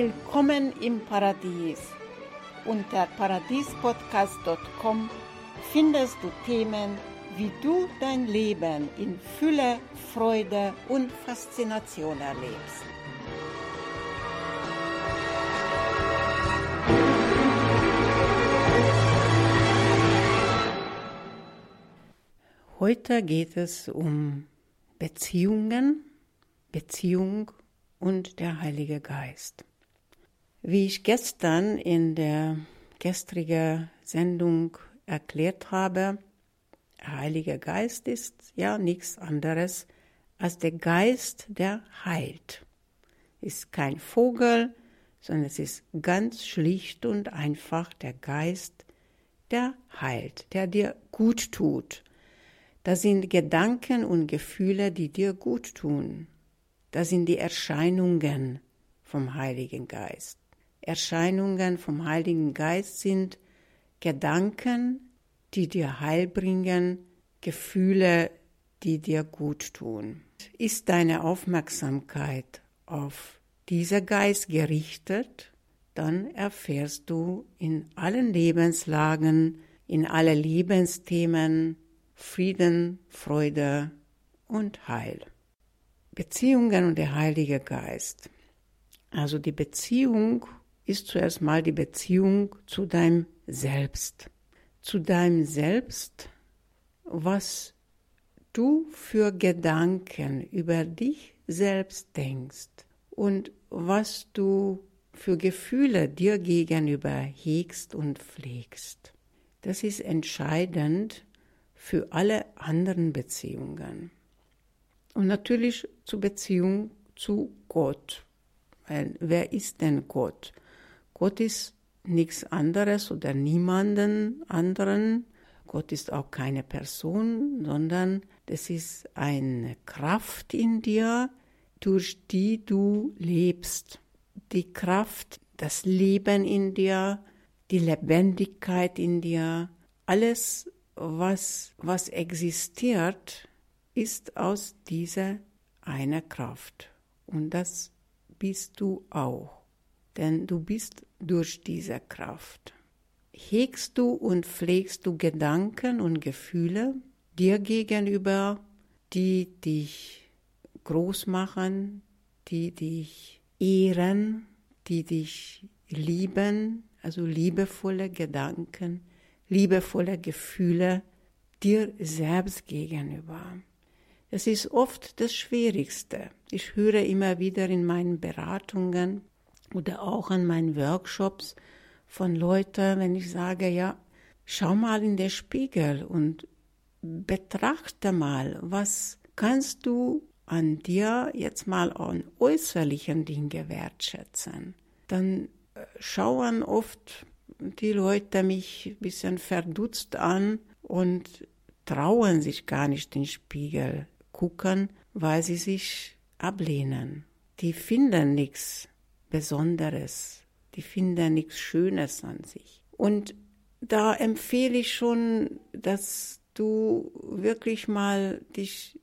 Willkommen im Paradies. Unter paradiespodcast.com findest du Themen, wie du dein Leben in Fülle, Freude und Faszination erlebst. Heute geht es um Beziehungen, Beziehung und der Heilige Geist. Wie ich gestern in der gestrigen Sendung erklärt habe, der Heilige Geist ist ja nichts anderes als der Geist, der heilt. Ist kein Vogel, sondern es ist ganz schlicht und einfach der Geist, der heilt, der dir gut tut. Das sind Gedanken und Gefühle, die dir gut tun. Das sind die Erscheinungen vom Heiligen Geist. Erscheinungen vom Heiligen Geist sind Gedanken, die dir Heil bringen, Gefühle, die dir gut tun. Ist deine Aufmerksamkeit auf dieser Geist gerichtet, dann erfährst du in allen Lebenslagen, in alle Lebensthemen Frieden, Freude und Heil. Beziehungen und der Heilige Geist. Also die Beziehung ist zuerst mal die Beziehung zu deinem Selbst. Zu deinem Selbst, was du für Gedanken über dich selbst denkst und was du für Gefühle dir gegenüber hegst und pflegst. Das ist entscheidend für alle anderen Beziehungen. Und natürlich zur Beziehung zu Gott. Wer ist denn Gott? Gott ist nichts anderes oder niemanden anderen. Gott ist auch keine Person, sondern das ist eine Kraft in dir, durch die du lebst. Die Kraft, das Leben in dir, die Lebendigkeit in dir, alles, was, was existiert, ist aus dieser einer Kraft. Und das bist du auch denn du bist durch diese Kraft. Hegst du und pflegst du Gedanken und Gefühle dir gegenüber, die dich groß machen, die dich ehren, die dich lieben, also liebevolle Gedanken, liebevolle Gefühle dir selbst gegenüber. Es ist oft das Schwierigste. Ich höre immer wieder in meinen Beratungen, oder auch an meinen Workshops von Leuten, wenn ich sage, ja, schau mal in den Spiegel und betrachte mal, was kannst du an dir jetzt mal an äußerlichen Dinge wertschätzen. Dann äh, schauen oft die Leute mich ein bisschen verdutzt an und trauen sich gar nicht in den Spiegel gucken, weil sie sich ablehnen. Die finden nichts Besonderes. Die finden nichts Schönes an sich. Und da empfehle ich schon, dass du wirklich mal dich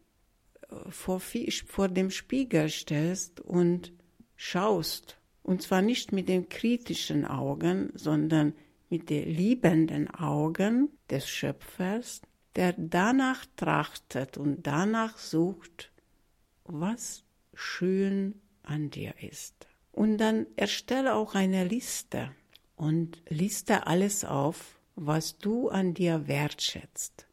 äh, vor, vor dem Spiegel stellst und schaust. Und zwar nicht mit den kritischen Augen, sondern mit den liebenden Augen des Schöpfers, der danach trachtet und danach sucht, was schön an dir ist. Und dann erstelle auch eine Liste und liste alles auf, was du an dir wertschätzt,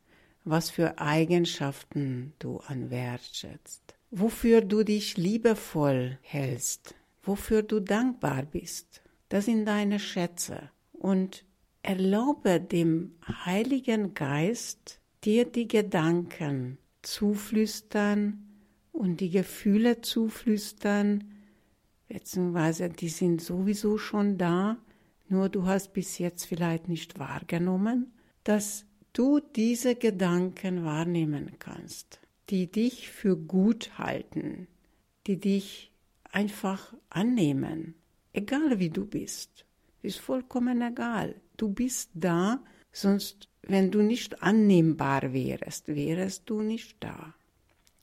was für Eigenschaften du an wertschätzt, wofür du dich liebevoll hältst, wofür du dankbar bist. Das sind deine Schätze. Und erlaube dem Heiligen Geist, dir die Gedanken zuflüstern und die Gefühle zuflüstern, beziehungsweise die sind sowieso schon da, nur du hast bis jetzt vielleicht nicht wahrgenommen, dass du diese Gedanken wahrnehmen kannst, die dich für gut halten, die dich einfach annehmen, egal wie du bist. Ist vollkommen egal. Du bist da, sonst, wenn du nicht annehmbar wärst, wärst du nicht da.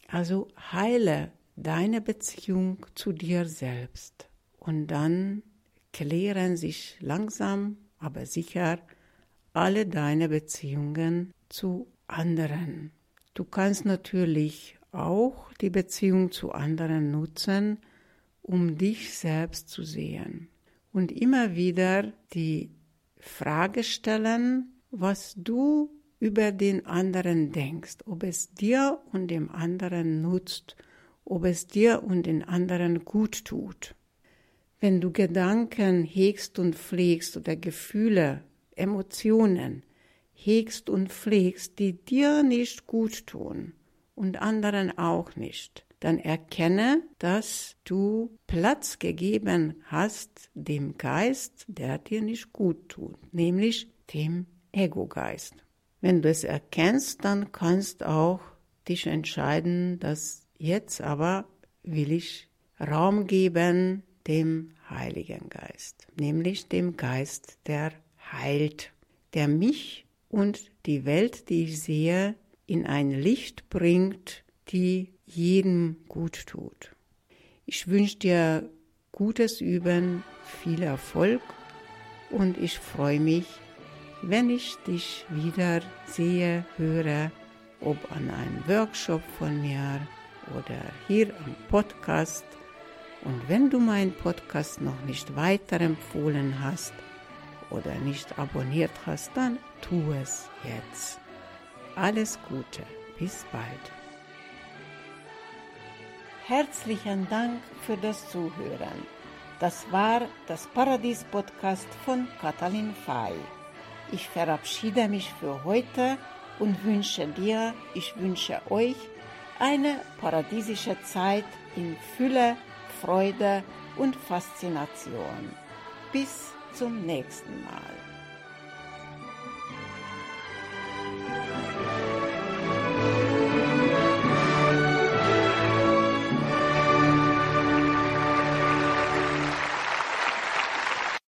Also heile deine Beziehung zu dir selbst. Und dann klären sich langsam, aber sicher alle deine Beziehungen zu anderen. Du kannst natürlich auch die Beziehung zu anderen nutzen, um dich selbst zu sehen. Und immer wieder die Frage stellen, was du über den anderen denkst, ob es dir und dem anderen nutzt, ob es dir und den anderen gut tut. Wenn du Gedanken hegst und pflegst oder Gefühle, Emotionen hegst und pflegst, die dir nicht gut tun und anderen auch nicht, dann erkenne, dass du Platz gegeben hast dem Geist, der dir nicht gut tut, nämlich dem Ego-Geist. Wenn du es erkennst, dann kannst auch dich entscheiden, dass jetzt aber will ich Raum geben dem Heiligen Geist, nämlich dem Geist, der heilt, der mich und die Welt, die ich sehe, in ein Licht bringt, die jedem gut tut. Ich wünsche dir gutes Üben, viel Erfolg und ich freue mich, wenn ich dich wieder sehe, höre, ob an einem Workshop von mir oder hier am Podcast. Und wenn du meinen Podcast noch nicht weiterempfohlen hast oder nicht abonniert hast, dann tu es jetzt. Alles Gute, bis bald. Herzlichen Dank für das Zuhören. Das war das Paradies-Podcast von Katalin Fay. Ich verabschiede mich für heute und wünsche dir, ich wünsche euch eine paradiesische Zeit in Fülle, Freude und Faszination. Bis zum nächsten Mal.